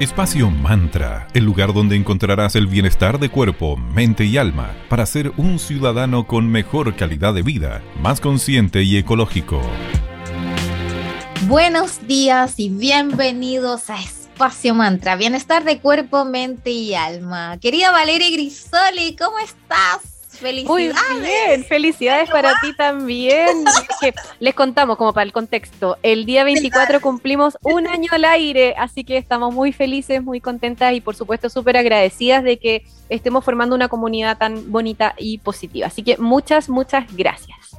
Espacio Mantra, el lugar donde encontrarás el bienestar de cuerpo, mente y alma para ser un ciudadano con mejor calidad de vida, más consciente y ecológico. Buenos días y bienvenidos a Espacio Mantra, bienestar de cuerpo, mente y alma. Querida Valeria Grisoli, ¿cómo estás? Felicidades. Muy bien, felicidades para ti también. les contamos como para el contexto, el día 24 cumplimos un año al aire, así que estamos muy felices, muy contentas y por supuesto súper agradecidas de que estemos formando una comunidad tan bonita y positiva. Así que muchas, muchas gracias.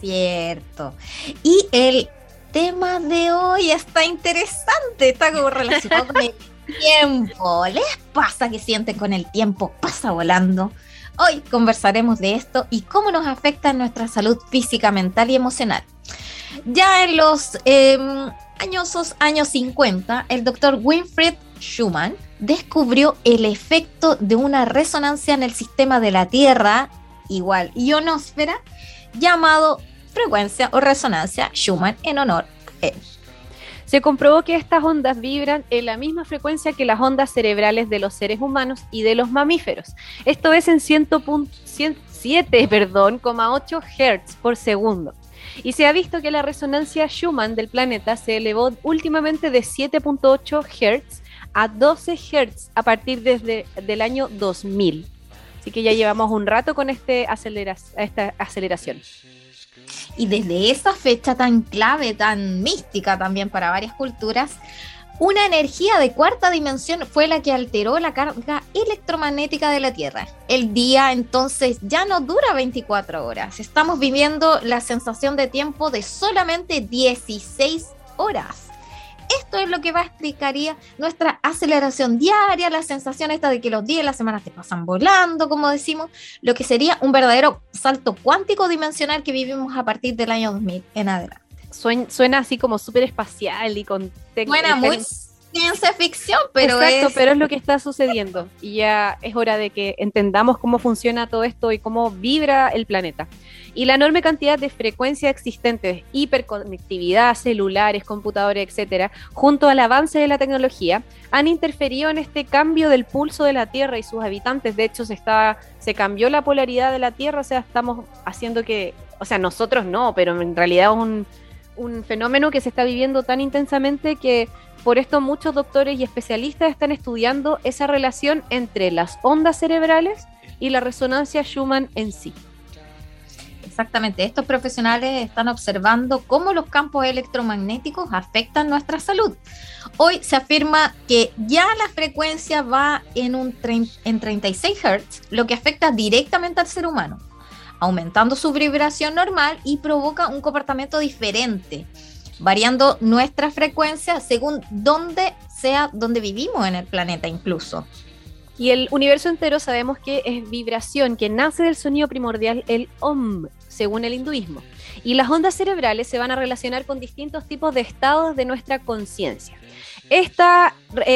Cierto. Y el tema de hoy está interesante, está como relacionado con el tiempo. ¿Les pasa que sienten con el tiempo? Pasa volando. Hoy conversaremos de esto y cómo nos afecta nuestra salud física, mental y emocional. Ya en los em, años 50, el doctor Winfried Schumann descubrió el efecto de una resonancia en el sistema de la Tierra, igual ionosfera, llamado frecuencia o resonancia Schumann en honor a él se comprobó que estas ondas vibran en la misma frecuencia que las ondas cerebrales de los seres humanos y de los mamíferos. Esto es en 107,8 perdón, Hz por segundo. Y se ha visto que la resonancia Schumann del planeta se elevó últimamente de 7.8 Hz a 12 Hz a partir desde el año 2000. Así que ya llevamos un rato con este esta aceleración. Y desde esa fecha tan clave, tan mística también para varias culturas, una energía de cuarta dimensión fue la que alteró la carga electromagnética de la Tierra. El día entonces ya no dura 24 horas. Estamos viviendo la sensación de tiempo de solamente 16 horas. Esto es lo que va a explicaría nuestra aceleración diaria, la sensación esta de que los días y las semanas te pasan volando, como decimos, lo que sería un verdadero salto cuántico dimensional que vivimos a partir del año 2000 en adelante. Suena, así como súper espacial y con... Suena muy ciencia ficción, pero Exacto, pero es lo que está sucediendo y ya es hora de que entendamos cómo funciona todo esto y cómo vibra el planeta y la enorme cantidad de frecuencias existentes, hiperconectividad, celulares, computadores, etcétera, junto al avance de la tecnología, han interferido en este cambio del pulso de la Tierra y sus habitantes. De hecho, se está, se cambió la polaridad de la Tierra, o sea, estamos haciendo que, o sea, nosotros no, pero en realidad es un, un fenómeno que se está viviendo tan intensamente que por esto muchos doctores y especialistas están estudiando esa relación entre las ondas cerebrales y la resonancia Schumann en sí. Exactamente, estos profesionales están observando cómo los campos electromagnéticos afectan nuestra salud. Hoy se afirma que ya la frecuencia va en, un en 36 Hz, lo que afecta directamente al ser humano, aumentando su vibración normal y provoca un comportamiento diferente, variando nuestra frecuencia según dónde sea donde vivimos en el planeta incluso. Y el universo entero sabemos que es vibración, que nace del sonido primordial, el OM, según el hinduismo. Y las ondas cerebrales se van a relacionar con distintos tipos de estados de nuestra conciencia. Esta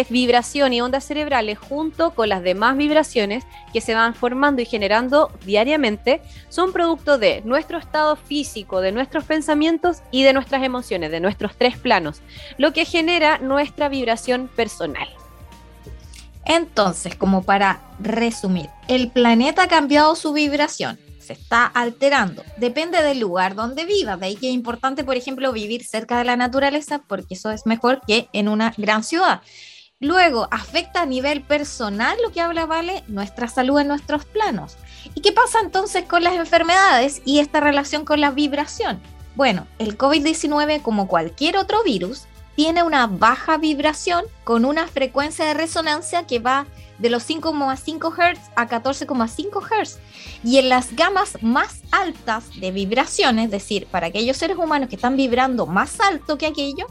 vibración y ondas cerebrales, junto con las demás vibraciones que se van formando y generando diariamente, son producto de nuestro estado físico, de nuestros pensamientos y de nuestras emociones, de nuestros tres planos, lo que genera nuestra vibración personal. Entonces, como para resumir, el planeta ha cambiado su vibración se está alterando. Depende del lugar donde viva. De ahí que es importante, por ejemplo, vivir cerca de la naturaleza, porque eso es mejor que en una gran ciudad. Luego, afecta a nivel personal lo que habla Vale, nuestra salud en nuestros planos. ¿Y qué pasa entonces con las enfermedades y esta relación con la vibración? Bueno, el COVID-19, como cualquier otro virus, tiene una baja vibración con una frecuencia de resonancia que va de los 5,5 Hz a 14,5 Hz. Y en las gamas más altas de vibraciones, es decir, para aquellos seres humanos que están vibrando más alto que aquello,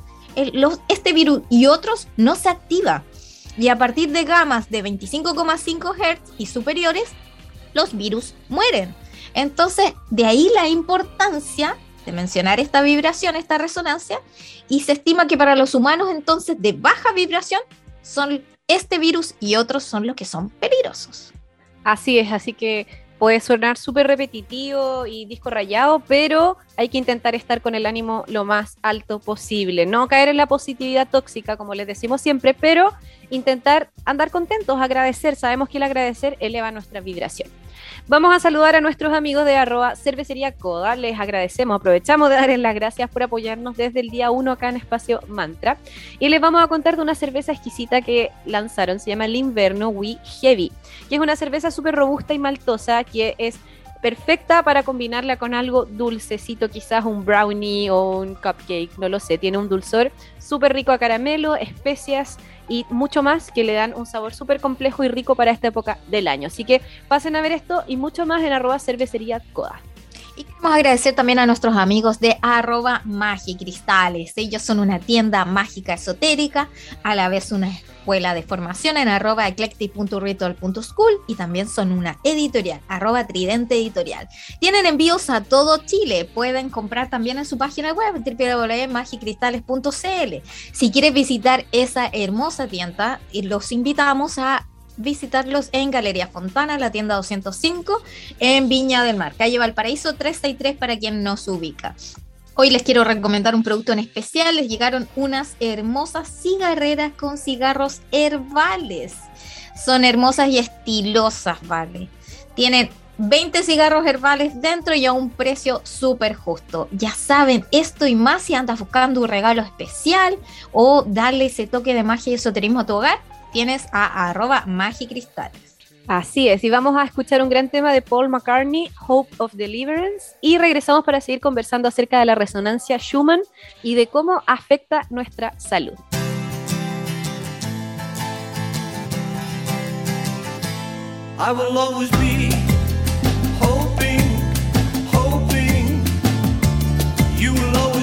este virus y otros no se activa. Y a partir de gamas de 25,5 Hz y superiores, los virus mueren. Entonces, de ahí la importancia de mencionar esta vibración, esta resonancia, y se estima que para los humanos entonces de baja vibración son este virus y otros son los que son peligrosos. Así es, así que puede sonar súper repetitivo y disco rayado, pero hay que intentar estar con el ánimo lo más alto posible. No caer en la positividad tóxica, como les decimos siempre, pero intentar andar contentos, agradecer. Sabemos que el agradecer eleva nuestra vibración. Vamos a saludar a nuestros amigos de arroba cervecería Coda. Les agradecemos, aprovechamos de darles las gracias por apoyarnos desde el día 1 acá en Espacio Mantra. Y les vamos a contar de una cerveza exquisita que lanzaron, se llama el Inverno We Heavy, que es una cerveza súper robusta y maltosa que es perfecta para combinarla con algo dulcecito, quizás un brownie o un cupcake, no lo sé, tiene un dulzor súper rico a caramelo, especias y mucho más que le dan un sabor súper complejo y rico para esta época del año. Así que pasen a ver esto y mucho más en arroba cervecería coda. Y queremos agradecer también a nuestros amigos de arroba magicristales. Ellos son una tienda mágica esotérica, a la vez una escuela de formación en arroba eclectic.ritual.school y también son una editorial, arroba tridente editorial. Tienen envíos a todo Chile. Pueden comprar también en su página web www.magicristales.cl. Si quieres visitar esa hermosa tienda, los invitamos a visitarlos en Galería Fontana, la tienda 205, en Viña del Mar, calle Valparaíso 363 para quien no se ubica. Hoy les quiero recomendar un producto en especial. Les llegaron unas hermosas cigarreras con cigarros herbales. Son hermosas y estilosas, ¿vale? Tienen 20 cigarros herbales dentro y a un precio súper justo. Ya saben, esto y más si andas buscando un regalo especial o darle ese toque de magia y esoterismo a tu hogar tienes a arroba magicristales. Así es, y vamos a escuchar un gran tema de Paul McCartney, Hope of Deliverance, y regresamos para seguir conversando acerca de la resonancia Schumann y de cómo afecta nuestra salud. I will always be hoping, hoping you will always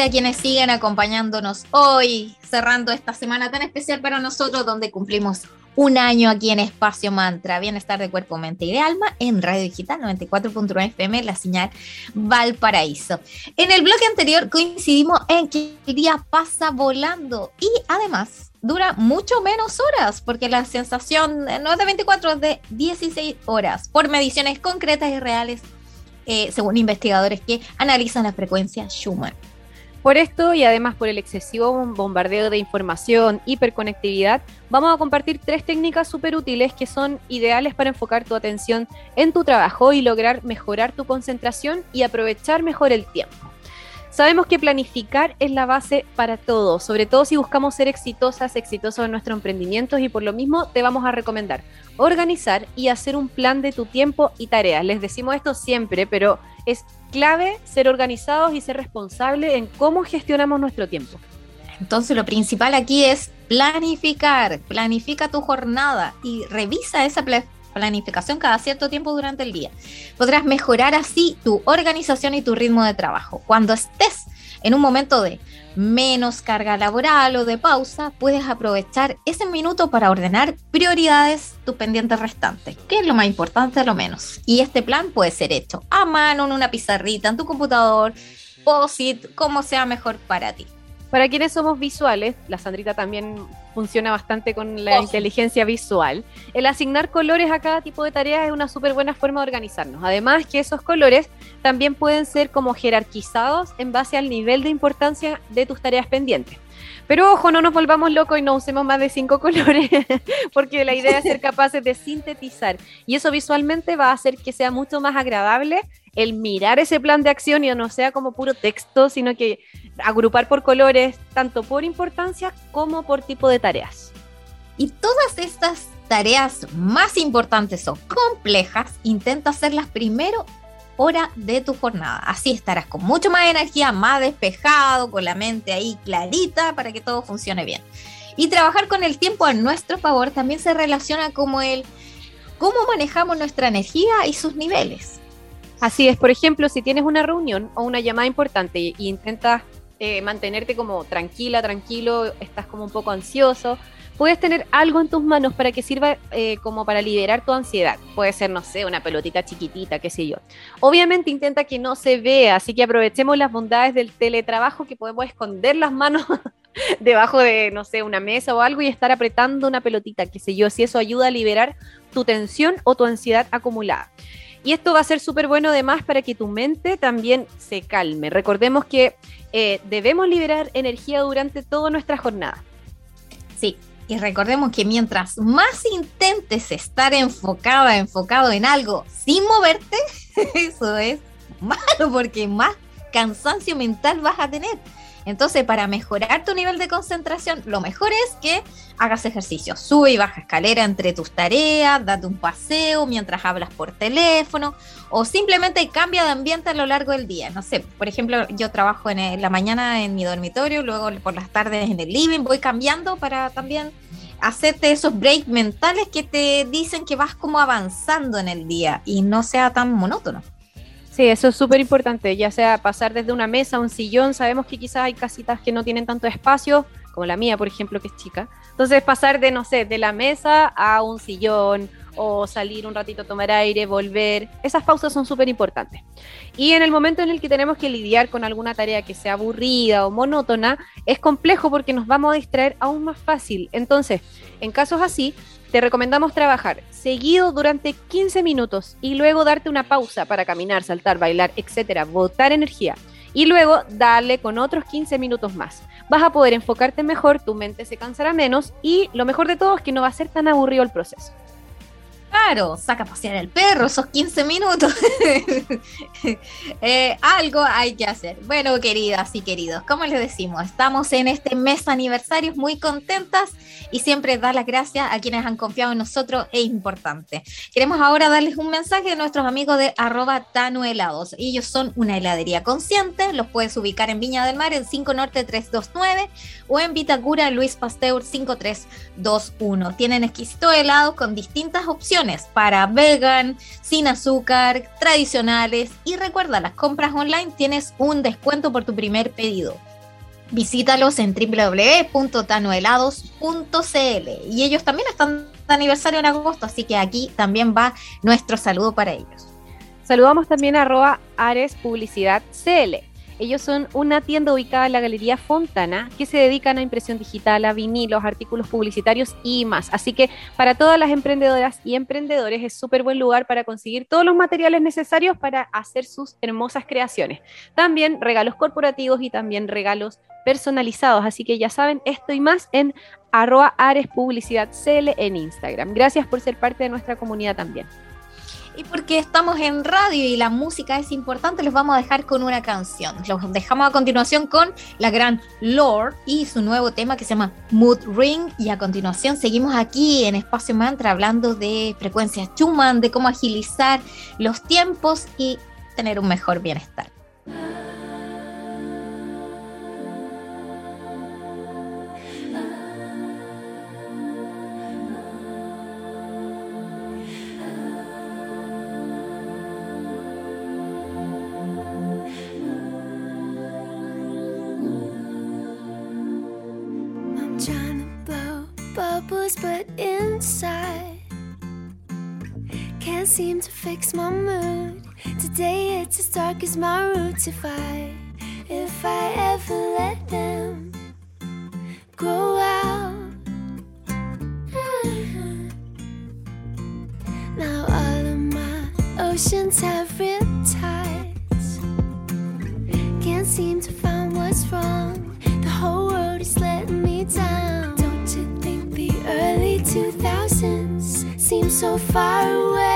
gracias a quienes siguen acompañándonos hoy, cerrando esta semana tan especial para nosotros, donde cumplimos un año aquí en Espacio Mantra, Bienestar de Cuerpo, Mente y de Alma, en Radio Digital 94.1 FM, la señal Valparaíso. En el bloque anterior coincidimos en que el día pasa volando y además dura mucho menos horas, porque la sensación no es de 24, es de 16 horas, por mediciones concretas y reales eh, según investigadores que analizan la frecuencia Schumann. Por esto y además por el excesivo bombardeo de información, hiperconectividad, vamos a compartir tres técnicas súper útiles que son ideales para enfocar tu atención en tu trabajo y lograr mejorar tu concentración y aprovechar mejor el tiempo. Sabemos que planificar es la base para todo, sobre todo si buscamos ser exitosas, exitosos en nuestros emprendimientos y por lo mismo te vamos a recomendar organizar y hacer un plan de tu tiempo y tareas. Les decimos esto siempre, pero es clave ser organizados y ser responsables en cómo gestionamos nuestro tiempo. Entonces lo principal aquí es planificar, planifica tu jornada y revisa esa planificación cada cierto tiempo durante el día. Podrás mejorar así tu organización y tu ritmo de trabajo. Cuando estés en un momento de menos carga laboral o de pausa, puedes aprovechar ese minuto para ordenar prioridades, tus pendientes restantes, que es lo más importante, lo menos. Y este plan puede ser hecho a mano, en una pizarrita, en tu computador, POSIT, como sea mejor para ti. Para quienes somos visuales, la Sandrita también funciona bastante con la inteligencia visual. El asignar colores a cada tipo de tareas es una súper buena forma de organizarnos. Además que esos colores también pueden ser como jerarquizados en base al nivel de importancia de tus tareas pendientes. Pero ojo, no nos volvamos locos y no usemos más de cinco colores, porque la idea es ser capaces de sintetizar. Y eso visualmente va a hacer que sea mucho más agradable el mirar ese plan de acción y no sea como puro texto, sino que agrupar por colores, tanto por importancia como por tipo de tareas. Y todas estas tareas más importantes o complejas, intenta hacerlas primero hora de tu jornada. Así estarás con mucho más energía, más despejado, con la mente ahí clarita para que todo funcione bien. Y trabajar con el tiempo a nuestro favor también se relaciona como el cómo manejamos nuestra energía y sus niveles. Así es, por ejemplo, si tienes una reunión o una llamada importante e intentas eh, mantenerte como tranquila, tranquilo, estás como un poco ansioso, puedes tener algo en tus manos para que sirva eh, como para liberar tu ansiedad. Puede ser, no sé, una pelotita chiquitita, qué sé yo. Obviamente intenta que no se vea, así que aprovechemos las bondades del teletrabajo que podemos esconder las manos debajo de, no sé, una mesa o algo y estar apretando una pelotita, qué sé yo, si eso ayuda a liberar tu tensión o tu ansiedad acumulada. Y esto va a ser súper bueno además para que tu mente también se calme. Recordemos que eh, debemos liberar energía durante toda nuestra jornada. Sí, y recordemos que mientras más intentes estar enfocada, enfocado en algo sin moverte, eso es malo porque más cansancio mental vas a tener. Entonces, para mejorar tu nivel de concentración, lo mejor es que hagas ejercicio. Sube y baja escalera entre tus tareas, date un paseo mientras hablas por teléfono o simplemente cambia de ambiente a lo largo del día. No sé, por ejemplo, yo trabajo en la mañana en mi dormitorio, luego por las tardes en el living, voy cambiando para también hacerte esos breaks mentales que te dicen que vas como avanzando en el día y no sea tan monótono. Sí, eso es súper importante, ya sea pasar desde una mesa a un sillón, sabemos que quizás hay casitas que no tienen tanto espacio, como la mía, por ejemplo, que es chica. Entonces pasar de, no sé, de la mesa a un sillón o salir un ratito a tomar aire, volver, esas pausas son súper importantes. Y en el momento en el que tenemos que lidiar con alguna tarea que sea aburrida o monótona, es complejo porque nos vamos a distraer aún más fácil. Entonces, en casos así, te recomendamos trabajar seguido durante 15 minutos y luego darte una pausa para caminar, saltar, bailar, etcétera, botar energía. Y luego darle con otros 15 minutos más. Vas a poder enfocarte mejor, tu mente se cansará menos y lo mejor de todo es que no va a ser tan aburrido el proceso. Claro, saca a pasear el perro esos 15 minutos. Eh, algo hay que hacer. Bueno, queridas y queridos, como les decimos, estamos en este mes aniversario muy contentas y siempre dar las gracias a quienes han confiado en nosotros es importante. Queremos ahora darles un mensaje de nuestros amigos de arroba Tano Helados. Ellos son una heladería consciente, los puedes ubicar en Viña del Mar en 5 Norte 329 o en Vitacura Luis Pasteur 5321. Tienen exquisito helado con distintas opciones para vegan, sin azúcar, tradicionales y recuerda, las compras online tienes un descuento por tu primer pedido. Visítalos en www.tanohelados.cl y ellos también están de aniversario en agosto, así que aquí también va nuestro saludo para ellos. Saludamos también a arroba Ares Publicidad CL. Ellos son una tienda ubicada en la Galería Fontana que se dedican a impresión digital, a vinilos, artículos publicitarios y más. Así que para todas las emprendedoras y emprendedores es súper buen lugar para conseguir todos los materiales necesarios para hacer sus hermosas creaciones. También regalos corporativos y también regalos personalizados. Así que ya saben, esto y más en arroba Ares en Instagram. Gracias por ser parte de nuestra comunidad también. Y porque estamos en radio y la música es importante, los vamos a dejar con una canción. Los dejamos a continuación con la gran Lord y su nuevo tema que se llama Mood Ring. Y a continuación seguimos aquí en Espacio Mantra hablando de frecuencias Schumann, de cómo agilizar los tiempos y tener un mejor bienestar. Seem to fix my mood. Today it's as dark as my roots. If I, if I ever let them grow out. Mm-hmm. Now all of my oceans have riptides. Can't seem to find what's wrong. The whole world is letting me down. Don't you think the early 2000s seem so far away?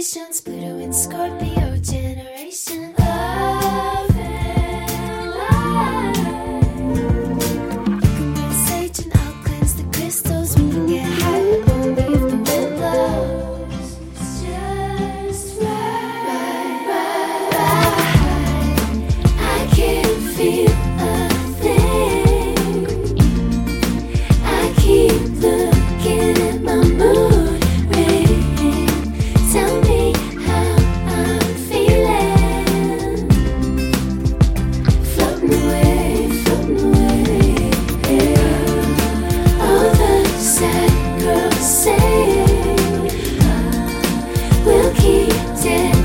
Temptations, Pluto and Scorpio. 気絶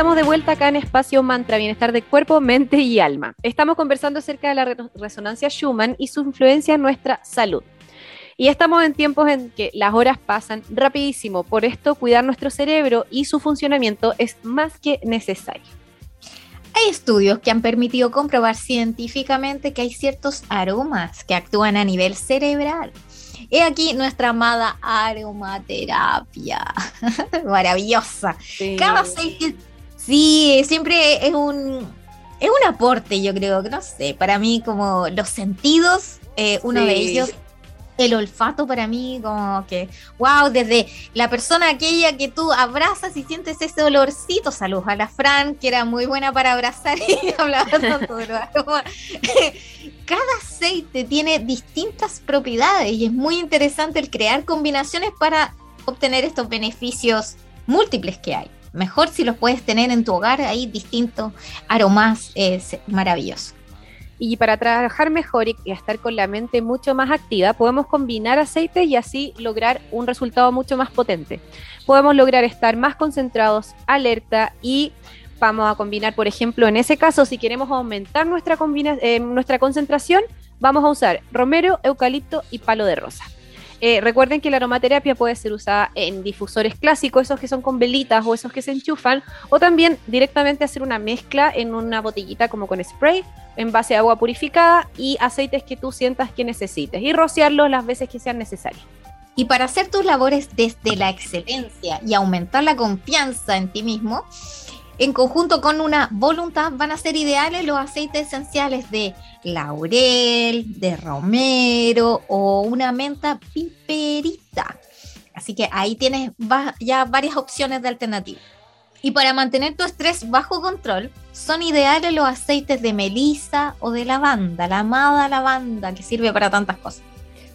estamos de vuelta acá en Espacio Mantra, Bienestar de Cuerpo, Mente y Alma. Estamos conversando acerca de la re- resonancia Schumann y su influencia en nuestra salud. Y estamos en tiempos en que las horas pasan rapidísimo, por esto cuidar nuestro cerebro y su funcionamiento es más que necesario. Hay estudios que han permitido comprobar científicamente que hay ciertos aromas que actúan a nivel cerebral. He aquí nuestra amada aromaterapia. Maravillosa. Sí. Cada aceite, sí, siempre es un, es un aporte, yo creo, que no sé, para mí como los sentidos, eh, uno de ellos, el olfato para mí como que, wow, desde la persona aquella que tú abrazas y sientes ese olorcito, saludos a la Fran, que era muy buena para abrazar y hablaba tanto de los aromas. Cada aceite tiene distintas propiedades y es muy interesante el crear combinaciones para obtener estos beneficios múltiples que hay. Mejor si los puedes tener en tu hogar, hay distintos aromas, es maravilloso. Y para trabajar mejor y estar con la mente mucho más activa, podemos combinar aceites y así lograr un resultado mucho más potente. Podemos lograr estar más concentrados, alerta y vamos a combinar, por ejemplo, en ese caso, si queremos aumentar nuestra, eh, nuestra concentración, vamos a usar romero, eucalipto y palo de rosa. Eh, recuerden que la aromaterapia puede ser usada en difusores clásicos, esos que son con velitas o esos que se enchufan, o también directamente hacer una mezcla en una botellita como con spray en base agua purificada y aceites que tú sientas que necesites y rociarlos las veces que sean necesarias. Y para hacer tus labores desde la excelencia y aumentar la confianza en ti mismo, en conjunto con una voluntad van a ser ideales los aceites esenciales de laurel, de romero o una menta piperita. Así que ahí tienes ya varias opciones de alternativa. Y para mantener tu estrés bajo control, son ideales los aceites de melisa o de lavanda, la amada lavanda que sirve para tantas cosas.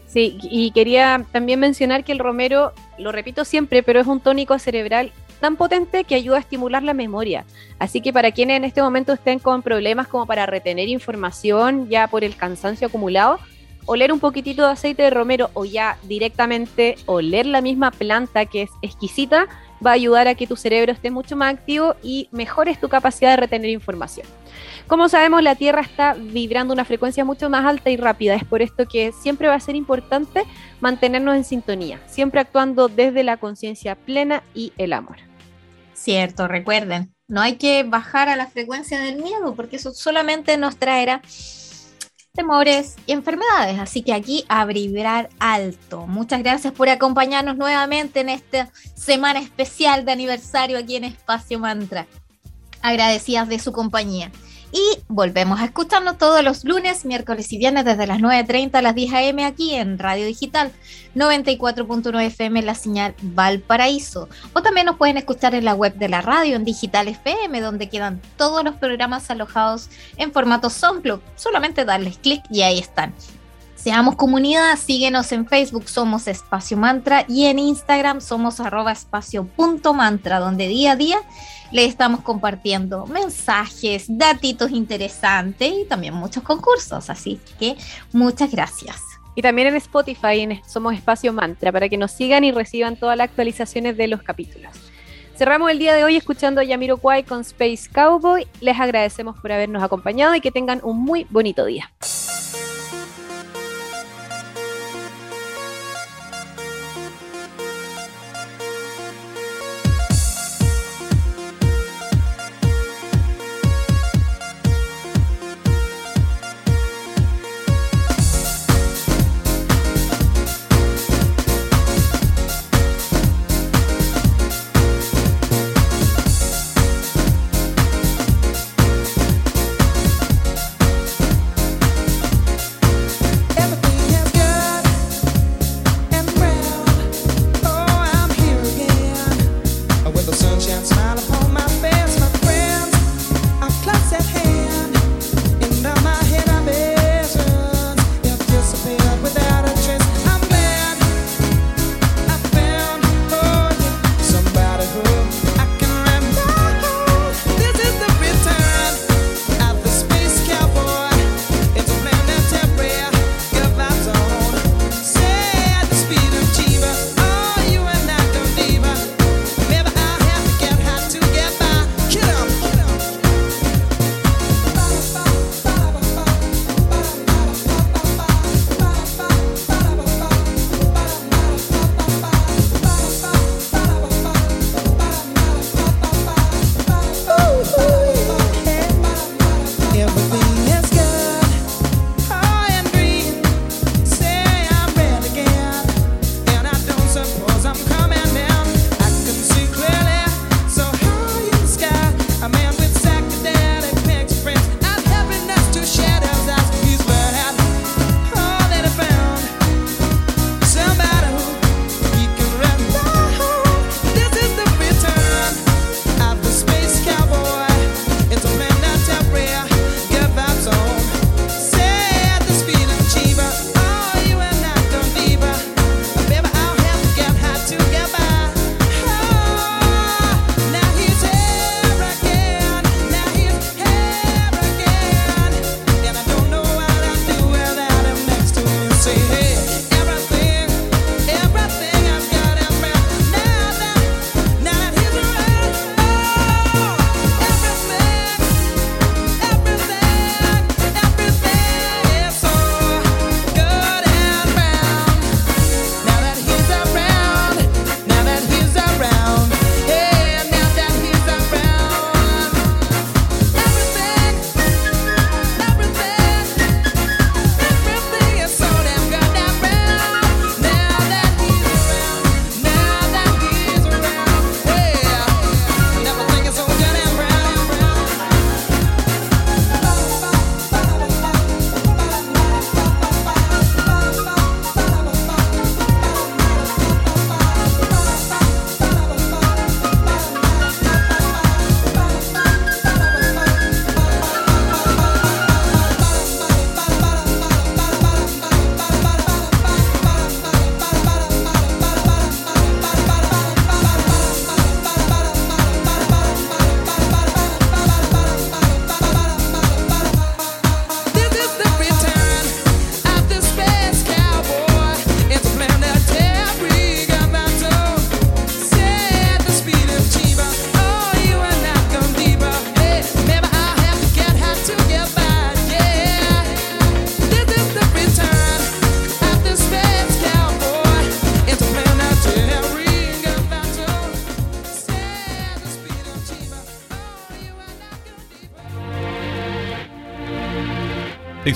Sí, y quería también mencionar que el romero, lo repito siempre, pero es un tónico cerebral tan potente que ayuda a estimular la memoria. Así que para quienes en este momento estén con problemas como para retener información ya por el cansancio acumulado, oler un poquitito de aceite de romero o ya directamente oler la misma planta que es exquisita va a ayudar a que tu cerebro esté mucho más activo y mejores tu capacidad de retener información. Como sabemos, la Tierra está vibrando una frecuencia mucho más alta y rápida. Es por esto que siempre va a ser importante mantenernos en sintonía, siempre actuando desde la conciencia plena y el amor. Cierto, recuerden, no hay que bajar a la frecuencia del miedo porque eso solamente nos traerá temores y enfermedades. Así que aquí a vibrar alto. Muchas gracias por acompañarnos nuevamente en esta semana especial de aniversario aquí en Espacio Mantra. Agradecidas de su compañía. Y volvemos a escucharnos todos los lunes, miércoles y viernes desde las 9.30 a las 10 a.m. aquí en Radio Digital 94.9 FM la señal Valparaíso. O también nos pueden escuchar en la web de la radio en Digital FM, donde quedan todos los programas alojados en formato SoundCloud. Solamente darles clic y ahí están. Seamos comunidad, síguenos en Facebook, somos Espacio Mantra y en Instagram somos arroba espacio donde día a día le estamos compartiendo mensajes, datitos interesantes y también muchos concursos. Así que muchas gracias. Y también en Spotify somos Espacio Mantra para que nos sigan y reciban todas las actualizaciones de los capítulos. Cerramos el día de hoy escuchando a Yamiro Kwai con Space Cowboy. Les agradecemos por habernos acompañado y que tengan un muy bonito día.